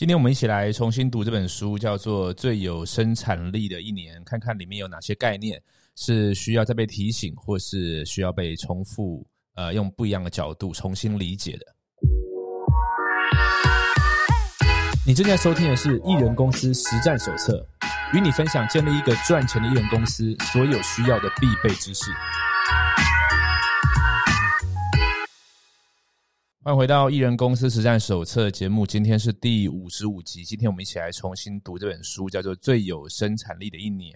今天我们一起来重新读这本书，叫做《最有生产力的一年》，看看里面有哪些概念是需要再被提醒，或是需要被重复，呃，用不一样的角度重新理解的。你正在收听的是《艺人公司实战手册》，与你分享建立一个赚钱的艺人公司所有需要的必备知识。欢迎回到《艺人公司实战手册》节目，今天是第五十五集。今天我们一起来重新读这本书，叫做《最有生产力的一年》，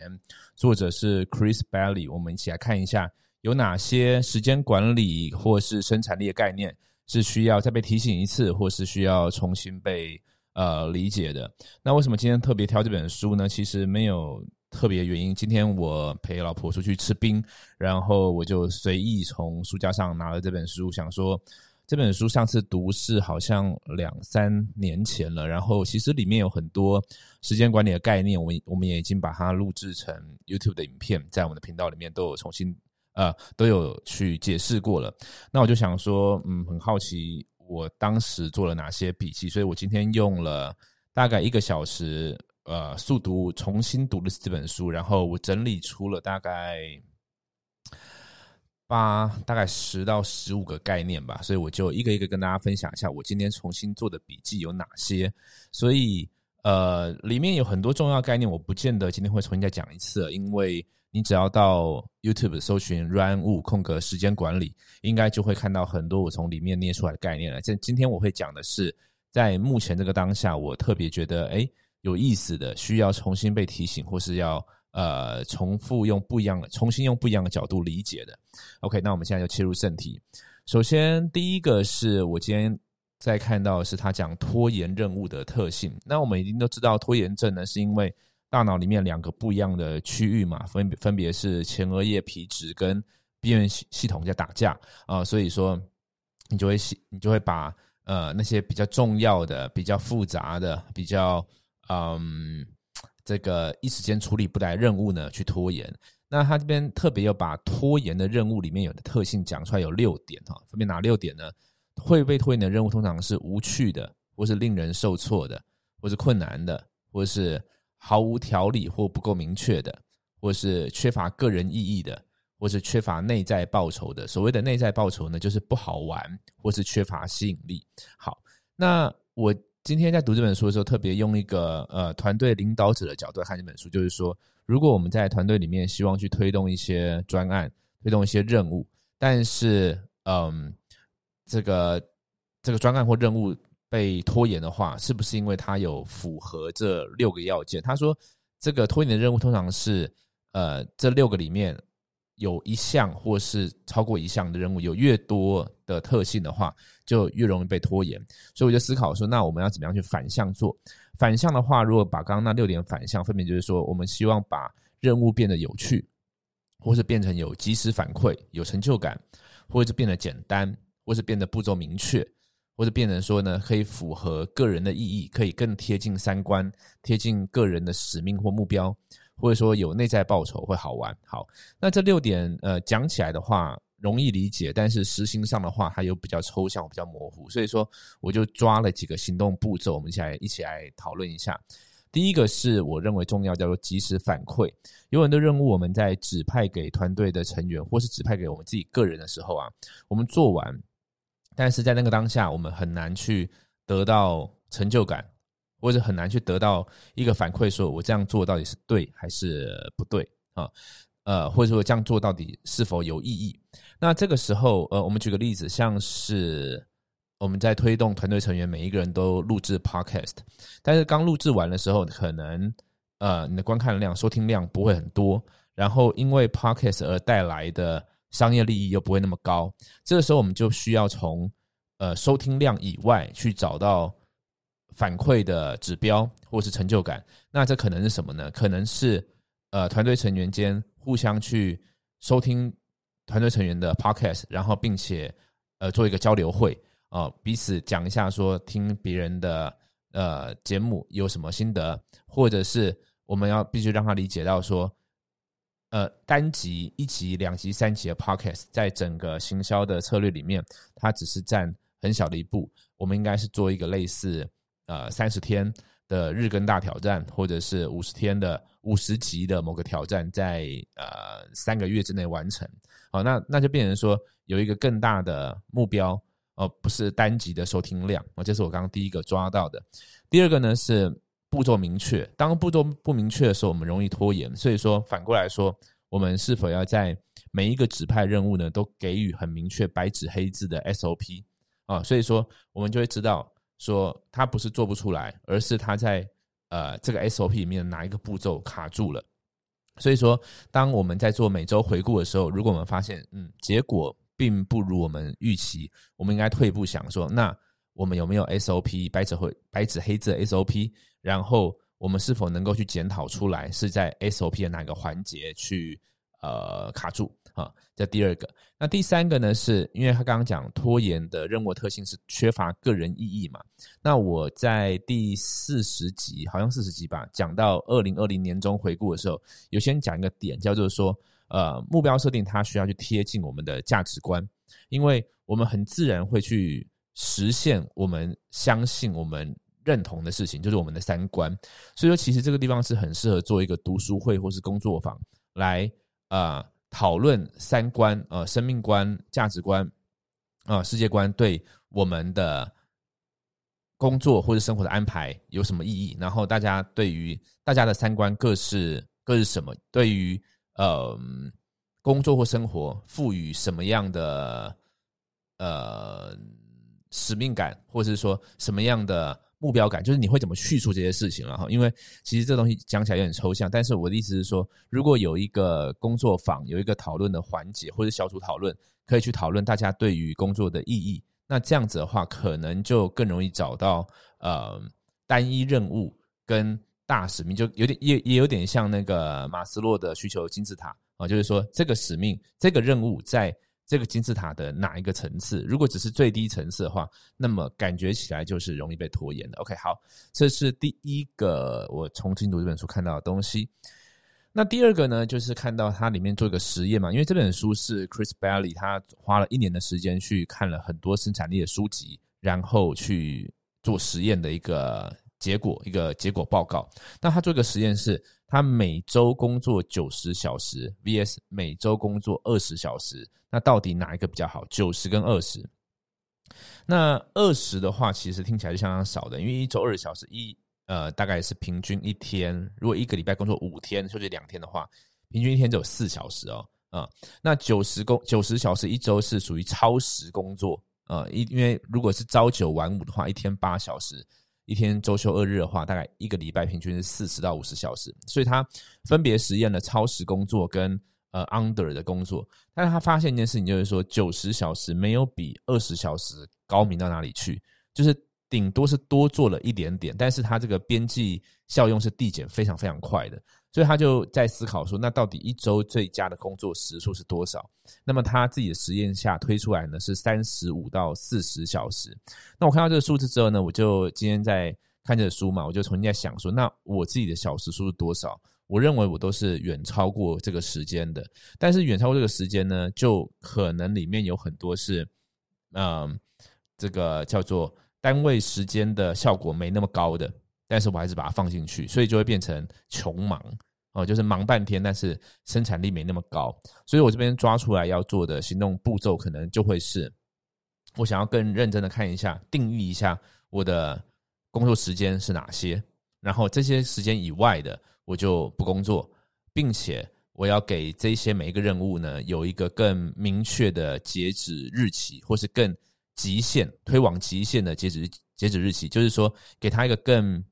作者是 Chris Bailey。我们一起来看一下有哪些时间管理或是生产力的概念是需要再被提醒一次，或是需要重新被呃理解的。那为什么今天特别挑这本书呢？其实没有特别原因。今天我陪老婆出去吃冰，然后我就随意从书架上拿了这本书，想说。这本书上次读是好像两三年前了，然后其实里面有很多时间管理的概念，我们我们也已经把它录制成 YouTube 的影片，在我们的频道里面都有重新呃都有去解释过了。那我就想说，嗯，很好奇我当时做了哪些笔记，所以我今天用了大概一个小时呃速读重新读了这本书，然后我整理出了大概。八大概十到十五个概念吧，所以我就一个一个跟大家分享一下我今天重新做的笔记有哪些。所以呃，里面有很多重要概念，我不见得今天会重新再讲一次，因为你只要到 YouTube 搜寻 “run 物空格时间管理”，应该就会看到很多我从里面捏出来的概念了。这今天我会讲的是，在目前这个当下，我特别觉得哎有意思的，需要重新被提醒，或是要。呃，重复用不一样的，重新用不一样的角度理解的。OK，那我们现在就切入正题。首先，第一个是我今天在看到是他讲拖延任务的特性。那我们已经都知道，拖延症呢是因为大脑里面两个不一样的区域嘛，分分别是前额叶皮质跟边缘系系统在打架啊，所以说你就会你就会把呃那些比较重要的、比较复杂的、比较嗯。这个一时间处理不来任务呢，去拖延。那他这边特别要把拖延的任务里面有的特性讲出来，有六点哈。分别哪六点呢？会被拖延的任务通常是无趣的，或是令人受挫的，或是困难的，或是毫无条理或不够明确的，或是缺乏个人意义的，或是缺乏内在报酬的。所谓的内在报酬呢，就是不好玩，或是缺乏吸引力。好，那我。今天在读这本书的时候，特别用一个呃团队领导者的角度来看这本书，就是说，如果我们在团队里面希望去推动一些专案、推动一些任务，但是嗯，这个这个专案或任务被拖延的话，是不是因为它有符合这六个要件？他说，这个拖延的任务通常是呃这六个里面。有一项或是超过一项的任务，有越多的特性的话，就越容易被拖延。所以我就思考说，那我们要怎么样去反向做？反向的话，如果把刚刚那六点反向，分别就是说，我们希望把任务变得有趣，或是变成有及时反馈、有成就感，或者是变得简单，或是变得步骤明确，或者变成说呢，可以符合个人的意义，可以更贴近三观，贴近个人的使命或目标。或者说有内在报酬会好玩，好，那这六点呃讲起来的话容易理解，但是实行上的话它又比较抽象，比较模糊，所以说我就抓了几个行动步骤，我们一起来一起来讨论一下。第一个是我认为重要，叫做及时反馈。有很多任务我们在指派给团队的成员，或是指派给我们自己个人的时候啊，我们做完，但是在那个当下我们很难去得到成就感。或者很难去得到一个反馈，说我这样做到底是对还是不对啊？呃，或者说这样做到底是否有意义？那这个时候，呃，我们举个例子，像是我们在推动团队成员每一个人都录制 podcast，但是刚录制完的时候，可能呃你的观看量、收听量不会很多，然后因为 podcast 而带来的商业利益又不会那么高，这个时候我们就需要从呃收听量以外去找到。反馈的指标或是成就感，那这可能是什么呢？可能是呃团队成员间互相去收听团队成员的 podcast，然后并且呃做一个交流会啊，彼此讲一下说听别人的呃节目有什么心得，或者是我们要必须让他理解到说，呃单集一集、两集、三集的 podcast，在整个行销的策略里面，它只是占很小的一步，我们应该是做一个类似。呃三十天的日更大挑战，或者是五十天的五十集的某个挑战，在呃三个月之内完成。好，那那就变成说有一个更大的目标，哦，不是单集的收听量。哦，这是我刚刚第一个抓到的。第二个呢是步骤明确。当步骤不明确的时候，我们容易拖延。所以说反过来说，我们是否要在每一个指派任务呢，都给予很明确白纸黑字的 SOP 啊？所以说我们就会知道，说他不是做不出来，而是他在呃这个 SOP 里面哪一个步骤卡住了。所以说，当我们在做每周回顾的时候，如果我们发现嗯结果并不如我们预期，我们应该退一步想说，那我们有没有 SOP 白纸黑白纸黑字的 SOP？然后我们是否能够去检讨出来是在 SOP 的哪个环节去呃卡住？啊，这第二个。那第三个呢？是因为他刚刚讲拖延的任务特性是缺乏个人意义嘛？那我在第四十集，好像四十集吧，讲到二零二零年中回顾的时候，有先讲一个点，叫做说，呃，目标设定它需要去贴近我们的价值观，因为我们很自然会去实现我们相信、我们认同的事情，就是我们的三观。所以说，其实这个地方是很适合做一个读书会或是工作坊来啊。讨论三观、呃，生命观、价值观、啊，世界观对我们的工作或者生活的安排有什么意义？然后大家对于大家的三观各是各是什么？对于呃工作或生活赋予什么样的呃使命感，或者是说什么样的？目标感就是你会怎么叙述这些事情了哈，因为其实这东西讲起来有点抽象，但是我的意思是说，如果有一个工作坊，有一个讨论的环节或者小组讨论，可以去讨论大家对于工作的意义，那这样子的话，可能就更容易找到呃单一任务跟大使命，就有点也也有点像那个马斯洛的需求金字塔啊，就是说这个使命这个任务在。这个金字塔的哪一个层次？如果只是最低层次的话，那么感觉起来就是容易被拖延的。OK，好，这是第一个我重新读这本书看到的东西。那第二个呢，就是看到它里面做一个实验嘛，因为这本书是 Chris Bailey 他花了一年的时间去看了很多生产力的书籍，然后去做实验的一个结果，一个结果报告。那他做一个实验是，他每周工作九十小时 VS 每周工作二十小时。那到底哪一个比较好？九十跟二十？那二十的话，其实听起来就相当少的，因为一周二十小时，一呃，大概是平均一天。如果一个礼拜工作五天，休息两天的话，平均一天只有四小时哦。啊，那九十工九十小时一周是属于超时工作啊。一因为如果是朝九晚五的话，一天八小时，一天周休二日的话，大概一个礼拜平均是四十到五十小时。所以他分别实验了超时工作跟。呃，under 的工作，但是他发现一件事情，就是说九十小时没有比二十小时高明到哪里去，就是顶多是多做了一点点，但是他这个边际效用是递减非常非常快的，所以他就在思考说，那到底一周最佳的工作时数是多少？那么他自己的实验下推出来呢是三十五到四十小时。那我看到这个数字之后呢，我就今天在看这个书嘛，我就重新在想说，那我自己的小时数是多少？我认为我都是远超过这个时间的，但是远超过这个时间呢，就可能里面有很多是，嗯，这个叫做单位时间的效果没那么高的，但是我还是把它放进去，所以就会变成穷忙哦，就是忙半天，但是生产力没那么高。所以我这边抓出来要做的行动步骤，可能就会是，我想要更认真的看一下，定义一下我的工作时间是哪些，然后这些时间以外的。我就不工作，并且我要给这些每一个任务呢有一个更明确的截止日期，或是更极限推往极限的截止截止日期。就是说，给他一个更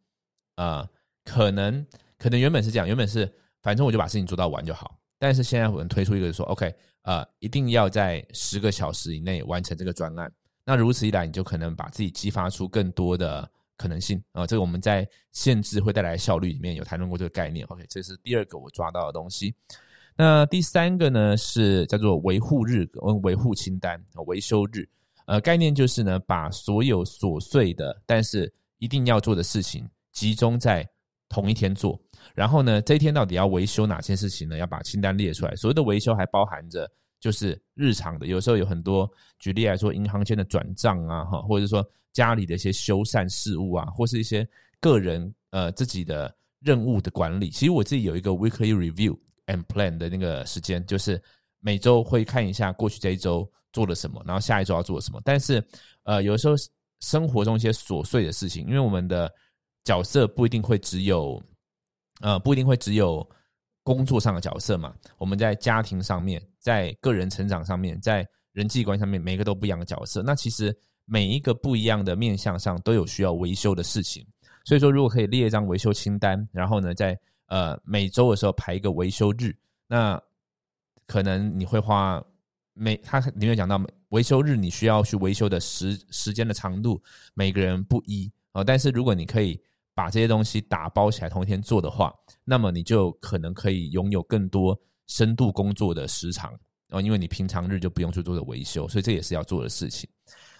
呃，可能可能原本是这样，原本是反正我就把事情做到完就好。但是现在我们推出一个说，OK，呃，一定要在十个小时以内完成这个专案。那如此一来，你就可能把自己激发出更多的。可能性啊，这个我们在限制会带来效率里面有谈论过这个概念。OK，这是第二个我抓到的东西。那第三个呢是叫做维护日跟维护清单维修日。呃，概念就是呢，把所有琐碎的但是一定要做的事情集中在同一天做。然后呢，这一天到底要维修哪些事情呢？要把清单列出来。所谓的维修还包含着就是日常的，有时候有很多，举例来说，银行间的转账啊，哈，或者说。家里的一些修缮事务啊，或是一些个人呃自己的任务的管理。其实我自己有一个 weekly review and plan 的那个时间，就是每周会看一下过去这一周做了什么，然后下一周要做什么。但是呃，有的时候生活中一些琐碎的事情，因为我们的角色不一定会只有呃，不一定会只有。工作上的角色嘛，我们在家庭上面，在个人成长上面，在人际关系上面，每个都不一样的角色。那其实每一个不一样的面向上都有需要维修的事情。所以说，如果可以列一张维修清单，然后呢，在呃每周的时候排一个维修日，那可能你会花每他里面讲到维修日你需要去维修的时时间的长度，每个人不一啊。但是如果你可以。把这些东西打包起来同一天做的话，那么你就可能可以拥有更多深度工作的时长啊，因为你平常日就不用去做的维修，所以这也是要做的事情。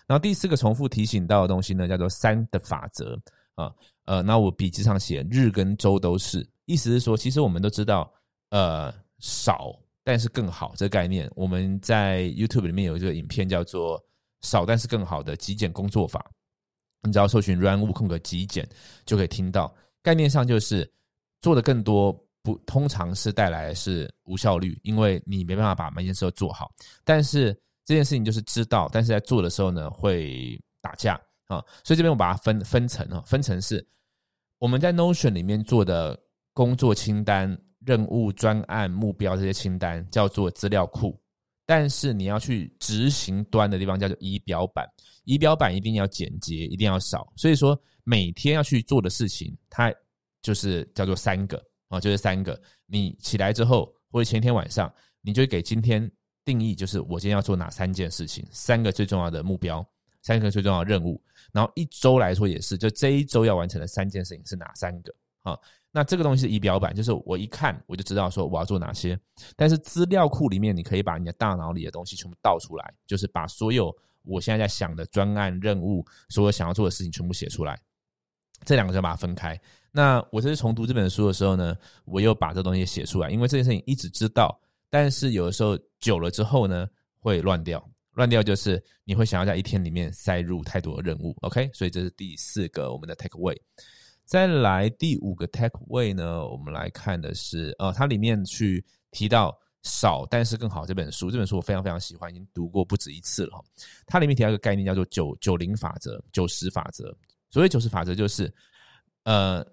然后第四个重复提醒到的东西呢，叫做三的法则啊，呃，那我笔记上写日跟周都是，意思是说，其实我们都知道，呃，少但是更好这个概念，我们在 YouTube 里面有一个影片叫做少但是更好的极简工作法。你只要搜寻 “run 物空格极简”，就可以听到。概念上就是做的更多，不通常是带来是无效率，因为你没办法把每件事都做好。但是这件事情就是知道，但是在做的时候呢，会打架啊。所以这边我把它分分层啊，分层是我们在 Notion 里面做的工作清单、任务、专案、目标这些清单，叫做资料库。但是你要去执行端的地方叫做仪表板，仪表板一定要简洁，一定要少。所以说每天要去做的事情，它就是叫做三个啊，就是三个。你起来之后或者前一天晚上，你就给今天定义，就是我今天要做哪三件事情，三个最重要的目标，三个最重要的任务。然后一周来说也是，就这一周要完成的三件事情是哪三个啊？那这个东西是仪表板，就是我一看我就知道说我要做哪些。但是资料库里面，你可以把你的大脑里的东西全部倒出来，就是把所有我现在在想的专案任务，所有想要做的事情全部写出来。这两个就把它分开。那我这次重读这本书的时候呢，我又把这东西写出来，因为这件事情一直知道，但是有的时候久了之后呢，会乱掉。乱掉就是你会想要在一天里面塞入太多的任务。OK，所以这是第四个我们的 take away。再来第五个 takeaway 呢，我们来看的是，呃，它里面去提到少但是更好这本书，这本书我非常非常喜欢，已经读过不止一次了哈。它里面提到一个概念叫做九九零法则、九十法则。所谓九十法则，就是，呃，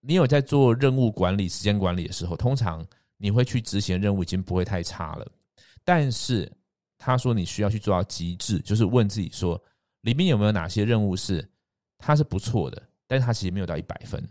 你有在做任务管理、时间管理的时候，通常你会去执行任务已经不会太差了。但是他说你需要去做到极致，就是问自己说，里面有没有哪些任务是它是不错的。但是它其实没有到一百分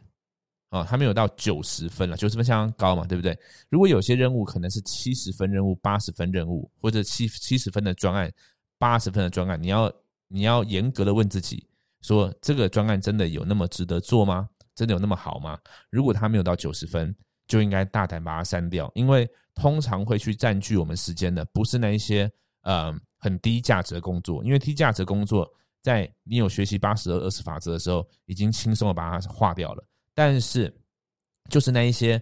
啊，它没有到九十分了，九十分相当高嘛，对不对？如果有些任务可能是七十分任务、八十分任务，或者七七十分的专案、八十分的专案，你要你要严格的问自己，说这个专案真的有那么值得做吗？真的有那么好吗？如果它没有到九十分，就应该大胆把它删掉，因为通常会去占据我们时间的，不是那一些呃很低价值的工作，因为低价值工作。在你有学习八十二二十法则的时候，已经轻松的把它划掉了。但是，就是那一些，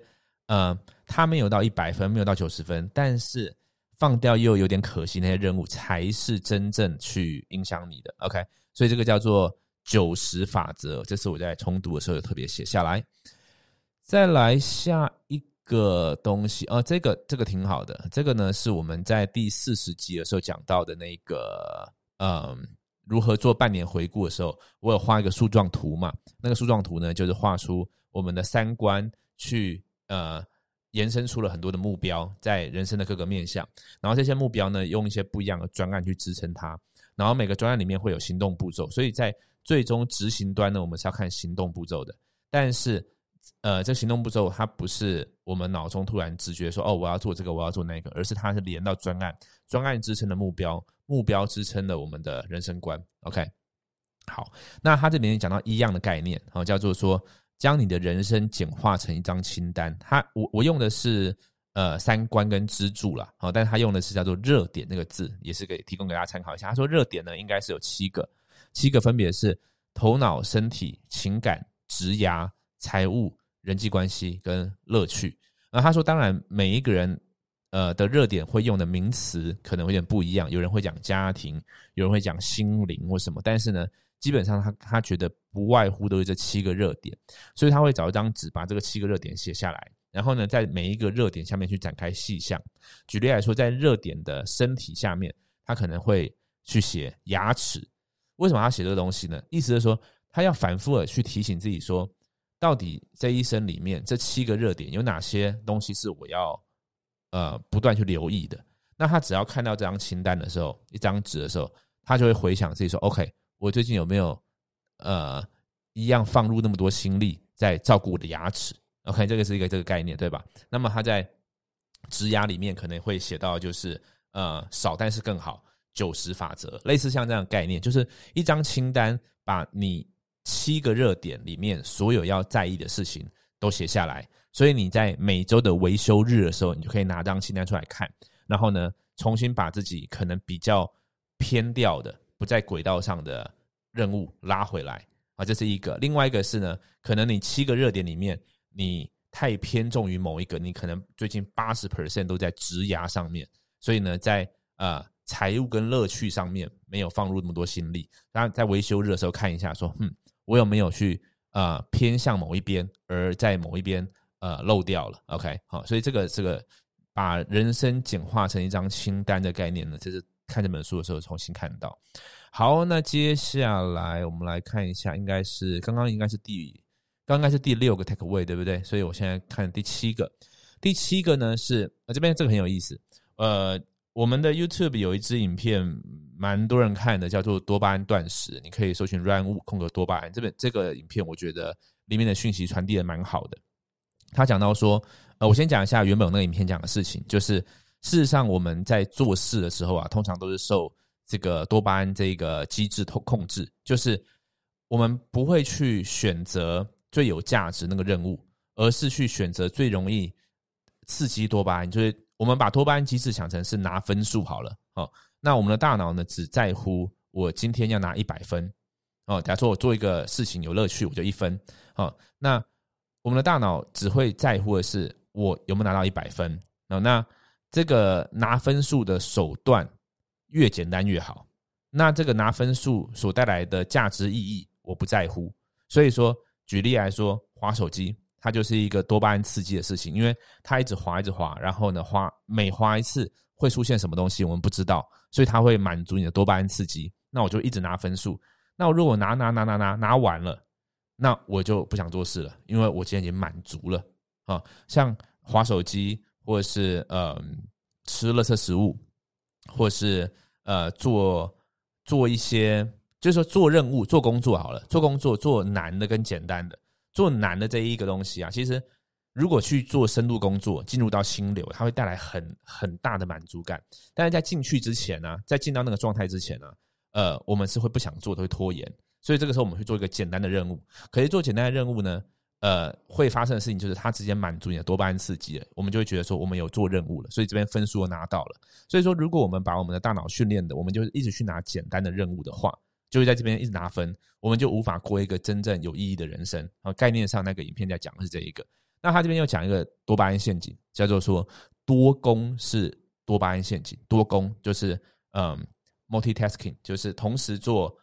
呃，他没有到一百分，没有到九十分，但是放掉又有点可惜那些任务，才是真正去影响你的。OK，所以这个叫做九十法则，这是我在重读的时候有特别写下来。再来下一个东西，呃，这个这个挺好的，这个呢是我们在第四十集的时候讲到的那个，嗯。如何做半年回顾的时候，我有画一个树状图嘛？那个树状图呢，就是画出我们的三观，去呃延伸出了很多的目标，在人生的各个面向。然后这些目标呢，用一些不一样的专案去支撑它。然后每个专案里面会有行动步骤，所以在最终执行端呢，我们是要看行动步骤的。但是呃，这行动步骤它不是我们脑中突然直觉说哦，我要做这个，我要做那个，而是它是连到专案，专案支撑的目标。目标支撑了我们的人生观。OK，好，那他这里面讲到一样的概念，哦，叫做说将你的人生简化成一张清单。他我我用的是呃三观跟支柱啦，好，但是他用的是叫做热点那个字，也是给提供给大家参考一下。他说热点呢应该是有七个，七个分别是头脑、身体、情感、职涯、财务、人际关系跟乐趣。那他说，当然每一个人。呃的热点会用的名词可能有点不一样，有人会讲家庭，有人会讲心灵或什么，但是呢，基本上他他觉得不外乎都是这七个热点，所以他会找一张纸把这个七个热点写下来，然后呢，在每一个热点下面去展开细项。举例来说，在热点的身体下面，他可能会去写牙齿。为什么要写这个东西呢？意思是说，他要反复的去提醒自己说，到底在一生里面这七个热点有哪些东西是我要呃不断去留意的。那他只要看到这张清单的时候，一张纸的时候，他就会回想自己说：“OK。”我最近有没有呃一样放入那么多心力在照顾我的牙齿？OK，这个是一个这个概念对吧？那么他在植牙里面可能会写到就是呃少但是更好九十法则，类似像这样概念，就是一张清单，把你七个热点里面所有要在意的事情都写下来。所以你在每周的维修日的时候，你就可以拿张清单出来看，然后呢重新把自己可能比较偏掉的。不在轨道上的任务拉回来啊，这是一个。另外一个是呢，可能你七个热点里面，你太偏重于某一个，你可能最近八十 percent 都在职涯上面，所以呢，在呃财务跟乐趣上面没有放入那么多心力。然后在维修日的时候看一下，说，嗯，我有没有去呃偏向某一边，而在某一边呃漏掉了？OK，好，所以这个这个把人生简化成一张清单的概念呢，就是。看这本书的时候重新看到，好，那接下来我们来看一下，应该是刚刚应该是第刚刚是第六个 take away 对不对？所以我现在看第七个，第七个呢是呃这边这个很有意思，呃，我们的 YouTube 有一支影片蛮多人看的，叫做多巴胺断食，你可以搜寻 Run 物空格多巴胺，这边这个影片我觉得里面的讯息传递的蛮好的。他讲到说，呃，我先讲一下原本那个影片讲的事情，就是。事实上，我们在做事的时候啊，通常都是受这个多巴胺这个机制控控制，就是我们不会去选择最有价值那个任务，而是去选择最容易刺激多巴胺。就是我们把多巴胺机制想成是拿分数好了哦。那我们的大脑呢，只在乎我今天要拿一百分哦。假如说我做一个事情有乐趣，我就一分哦。那我们的大脑只会在乎的是我有没有拿到一百分哦。那这个拿分数的手段越简单越好，那这个拿分数所带来的价值意义我不在乎。所以说，举例来说，滑手机它就是一个多巴胺刺激的事情，因为它一直滑一直滑，然后呢，滑每滑一次会出现什么东西我们不知道，所以它会满足你的多巴胺刺激。那我就一直拿分数。那我如果拿拿拿拿拿拿完了，那我就不想做事了，因为我今天已经满足了啊。像滑手机。或者是呃吃垃圾食物，或是呃做做一些，就是说做任务、做工作好了，做工作做难的跟简单的，做难的这一个东西啊，其实如果去做深度工作，进入到心流，它会带来很很大的满足感。但是在进去之前呢，在进到那个状态之前呢，呃，我们是会不想做，都会拖延。所以这个时候我们会做一个简单的任务。可是做简单的任务呢？呃，会发生的事情就是它直接满足你的多巴胺刺激了，我们就会觉得说我们有做任务了，所以这边分数拿到了。所以说，如果我们把我们的大脑训练的，我们就一直去拿简单的任务的话，就会在这边一直拿分，我们就无法过一个真正有意义的人生。啊，概念上那个影片在讲的是这一个。那他这边又讲一个多巴胺陷阱，叫做说多功是多巴胺陷阱。多功就是嗯，multitasking，就是同时做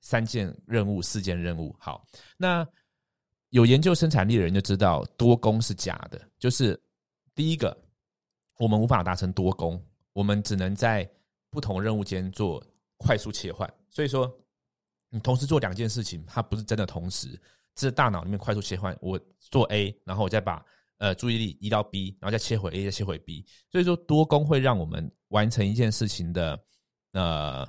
三件任务、四件任务。好，那。有研究生产力的人就知道多工是假的，就是第一个，我们无法达成多工，我们只能在不同任务间做快速切换。所以说，你同时做两件事情，它不是真的同时，这大脑里面快速切换。我做 A，然后我再把呃注意力移到 B，然后再切回 A，再切回 B。所以说，多工会让我们完成一件事情的呃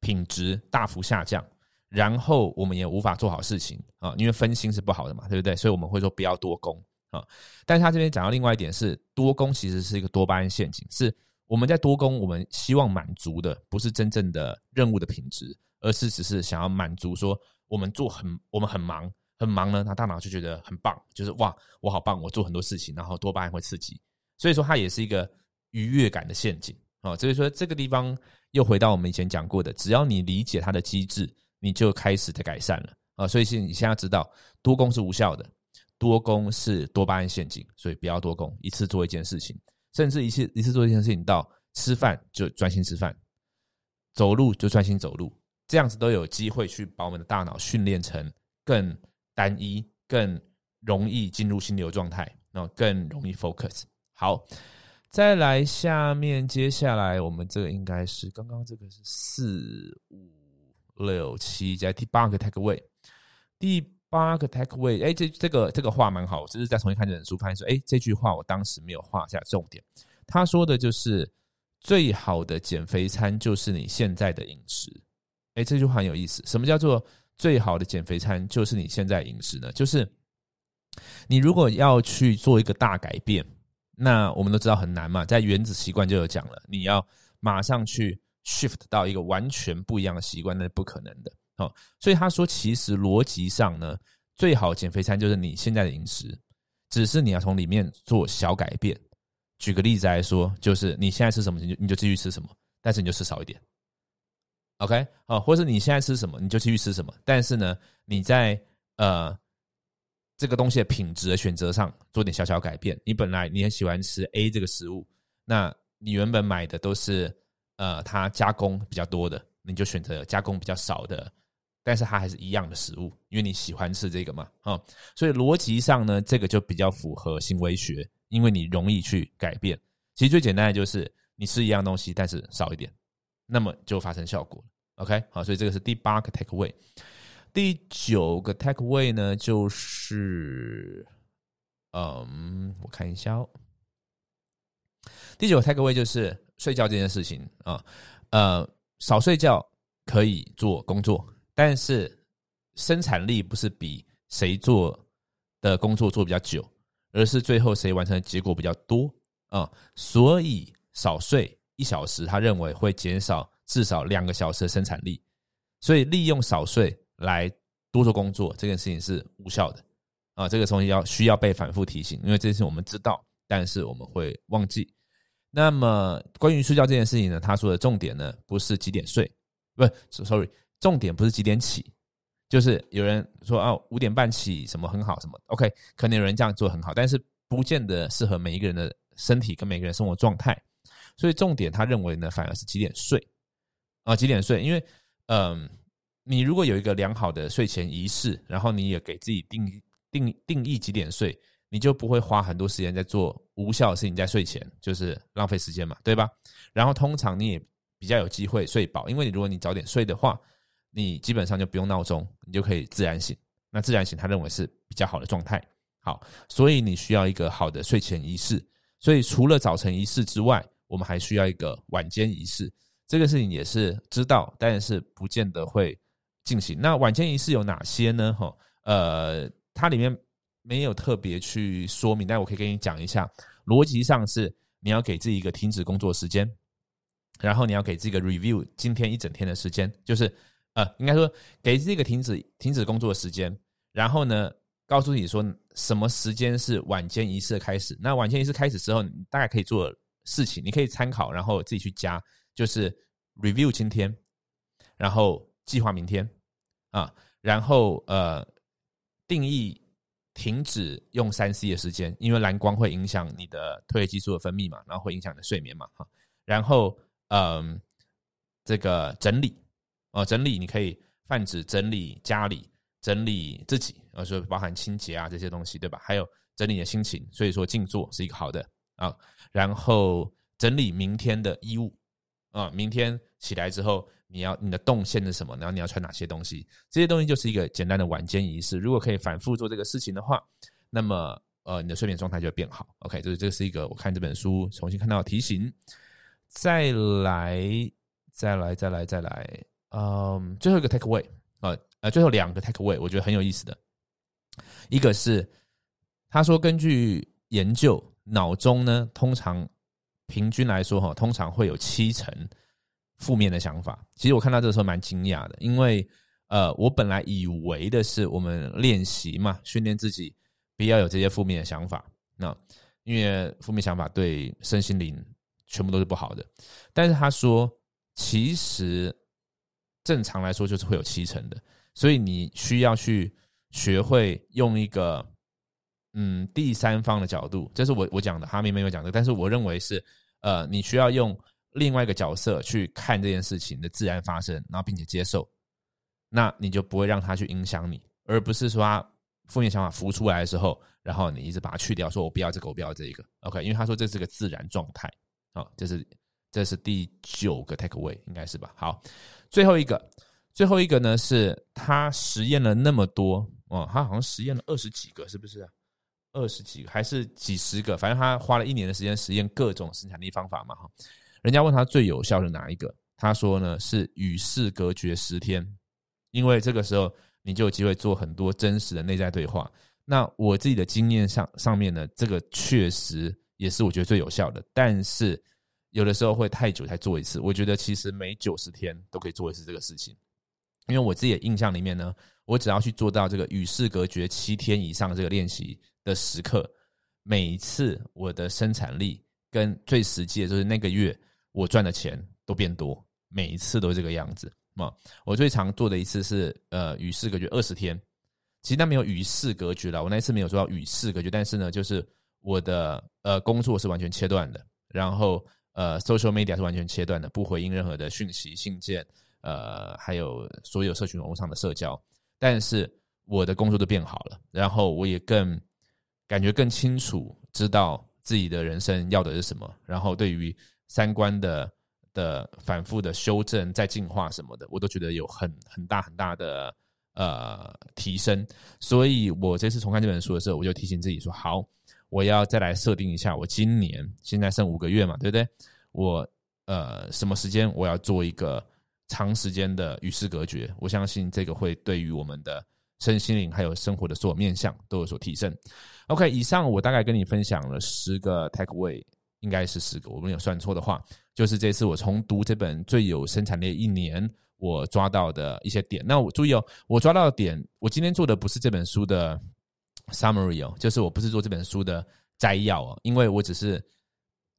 品质大幅下降。然后我们也无法做好事情啊，因为分心是不好的嘛，对不对？所以我们会说不要多工啊。但是他这边讲到另外一点是，多工其实是一个多巴胺陷阱，是我们在多工，我们希望满足的不是真正的任务的品质，而是只是想要满足说我们做很我们很忙很忙呢，那大脑就觉得很棒，就是哇我好棒，我做很多事情，然后多巴胺会刺激，所以说它也是一个愉悦感的陷阱啊。所以说这个地方又回到我们以前讲过的，只要你理解它的机制。你就开始在改善了啊，所以现你现在知道多功是无效的，多功是多巴胺陷阱，所以不要多功，一次做一件事情，甚至一次一次做一件事情，到吃饭就专心吃饭，走路就专心走路这样子都有机会去把我们的大脑训练成更单一、更容易进入心流状态，然后更容易 focus。好，再来下面，接下来我们这个应该是刚刚这个是四五六七加第八个 take away，第八个 take away，哎，这这个这个话蛮好，我只是再重新看这本书，发现说，哎，这句话我当时没有画下重点。他说的就是最好的减肥餐就是你现在的饮食。哎，这句话很有意思。什么叫做最好的减肥餐就是你现在饮食呢？就是你如果要去做一个大改变，那我们都知道很难嘛，在原子习惯就有讲了，你要马上去 shift 到一个完全不一样的习惯，那是不可能的。哦，所以他说，其实逻辑上呢，最好减肥餐就是你现在的饮食，只是你要从里面做小改变。举个例子来说，就是你现在吃什么，你就你就继续吃什么，但是你就吃少一点。OK，哦，或是你现在吃什么，你就继续吃什么，但是呢，你在呃这个东西的品质的选择上做点小小改变。你本来你很喜欢吃 A 这个食物，那你原本买的都是呃它加工比较多的，你就选择加工比较少的，但是它还是一样的食物，因为你喜欢吃这个嘛，啊，所以逻辑上呢，这个就比较符合行为学。因为你容易去改变，其实最简单的就是你吃一样东西，但是少一点，那么就发生效果了 OK，好，所以这个是第八个 take away。第九个 take away 呢，就是，嗯，我看一下哦。第九个 take away 就是睡觉这件事情啊，呃，少睡觉可以做工作，但是生产力不是比谁做的工作做比较久。而是最后谁完成的结果比较多啊？所以少睡一小时，他认为会减少至少两个小时的生产力。所以利用少睡来多做工作这件事情是无效的啊！这个东西要需要被反复提醒，因为这是我们知道，但是我们会忘记。那么关于睡觉这件事情呢？他说的重点呢，不是几点睡，不是，sorry，重点不是几点起。就是有人说啊，五点半起什么很好，什么 OK，可能有人这样做很好，但是不见得适合每一个人的身体跟每个人生活状态。所以重点他认为呢，反而是几点睡啊？几点睡？因为嗯，你如果有一个良好的睡前仪式，然后你也给自己定定定义几点睡，你就不会花很多时间在做无效的事情，在睡前就是浪费时间嘛，对吧？然后通常你也比较有机会睡饱，因为你如果你早点睡的话。你基本上就不用闹钟，你就可以自然醒。那自然醒，他认为是比较好的状态。好，所以你需要一个好的睡前仪式。所以除了早晨仪式之外，我们还需要一个晚间仪式。这个事情也是知道，但是不见得会进行。那晚间仪式有哪些呢？哈，呃，它里面没有特别去说明，但我可以跟你讲一下。逻辑上是你要给自己一个停止工作时间，然后你要给自己一个 review 今天一整天的时间，就是。呃，应该说给这个停止停止工作的时间，然后呢，告诉你说什么时间是晚间仪式的开始。那晚间仪式开始之后，你大概可以做事情，你可以参考，然后自己去加，就是 review 今天，然后计划明天啊，然后呃定义停止用三 C 的时间，因为蓝光会影响你的褪黑激素的分泌嘛，然后会影响你的睡眠嘛，哈，然后嗯这个整理。哦，整理你可以泛指整理家里，整理自己，呃说包含清洁啊这些东西，对吧？还有整理你的心情，所以说静坐是一个好的啊。然后整理明天的衣物啊，明天起来之后你要你的动线是什么？然后你要穿哪些东西？这些东西就是一个简单的晚间仪式。如果可以反复做这个事情的话，那么呃你的睡眠状态就会变好。OK，就是这是一个我看这本书重新看到的提醒。再来，再来，再来，再来。嗯，最后一个 take away 啊，呃，最后两个 take away，我觉得很有意思的。一个是他说，根据研究，脑中呢，通常平均来说哈，通常会有七成负面的想法。其实我看到这个时候蛮惊讶的，因为呃，我本来以为的是我们练习嘛，训练自己不要有这些负面的想法。那因为负面想法对身心灵全部都是不好的。但是他说，其实。正常来说就是会有七成的，所以你需要去学会用一个嗯第三方的角度，这是我我讲的，哈明没有讲的，但是我认为是呃你需要用另外一个角色去看这件事情的自然发生，然后并且接受那你就不会让它去影响你，而不是说他负面想法浮出来的时候，然后你一直把它去掉，说我不要这个，我不要这一个。OK，因为他说这是个自然状态。好，这是这是第九个 take away，应该是吧？好，最后一个，最后一个呢是他实验了那么多哦，他好像实验了二十几个，是不是啊？二十几个还是几十个？反正他花了一年的时间实验各种生产力方法嘛。哈，人家问他最有效的哪一个，他说呢是与世隔绝十天。因为这个时候，你就有机会做很多真实的内在对话。那我自己的经验上上面呢，这个确实也是我觉得最有效的。但是有的时候会太久才做一次。我觉得其实每九十天都可以做一次这个事情。因为我自己的印象里面呢，我只要去做到这个与世隔绝七天以上这个练习的时刻，每一次我的生产力跟最实际的就是那个月我赚的钱都变多，每一次都是这个样子。嘛，我最常做的一次是呃与世隔绝二十天，其实那没有与世隔绝了，我那一次没有做到与世隔绝，但是呢，就是我的呃工作是完全切断的，然后呃 social media 是完全切断的，不回应任何的讯息、信件，呃还有所有社群网络上的社交，但是我的工作都变好了，然后我也更感觉更清楚，知道自己的人生要的是什么，然后对于三观的。的反复的修正、再进化什么的，我都觉得有很很大很大的呃提升。所以我这次重看这本书的时候，我就提醒自己说：好，我要再来设定一下，我今年现在剩五个月嘛，对不对？我呃什么时间我要做一个长时间的与世隔绝？我相信这个会对于我们的身心灵还有生活的所有面向都有所提升。OK，以上我大概跟你分享了十个 take away。应该是十个，我没有算错的话，就是这次我重读这本最有生产力一年，我抓到的一些点。那我注意哦，我抓到的点，我今天做的不是这本书的 summary 哦，就是我不是做这本书的摘要哦，因为我只是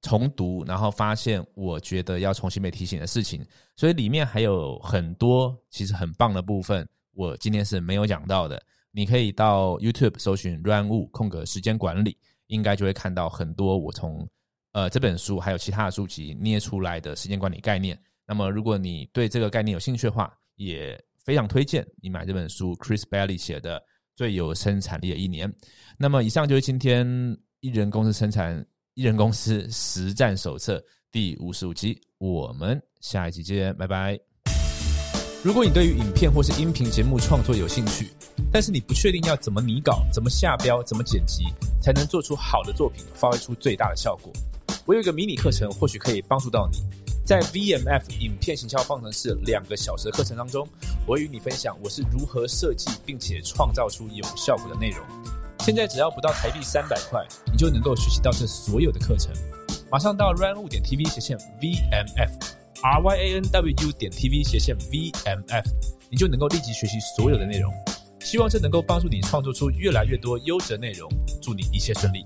重读，然后发现我觉得要重新被提醒的事情，所以里面还有很多其实很棒的部分，我今天是没有讲到的。你可以到 YouTube 搜寻 “run 物空格时间管理”，应该就会看到很多我从呃，这本书还有其他的书籍捏出来的时间管理概念。那么，如果你对这个概念有兴趣的话，也非常推荐你买这本书，Chris Bailey 写的《最有生产力的一年》。那么，以上就是今天艺人公司生产艺人公司实战手册第五十五集。我们下一集见，拜拜。如果你对于影片或是音频节目创作有兴趣，但是你不确定要怎么拟稿、怎么下标、怎么剪辑，才能做出好的作品，发挥出最大的效果。我有一个迷你课程，或许可以帮助到你。在 VMF 影片行销方程式两个小时的课程当中，我与你分享我是如何设计并且创造出有效果的内容。现在只要不到台币三百块，你就能够学习到这所有的课程。马上到 run 点 TV 斜线 VMF，R Y A N W 点 TV 斜线 VMF，你就能够立即学习所有的内容。希望这能够帮助你创作出越来越多优质内容。祝你一切顺利。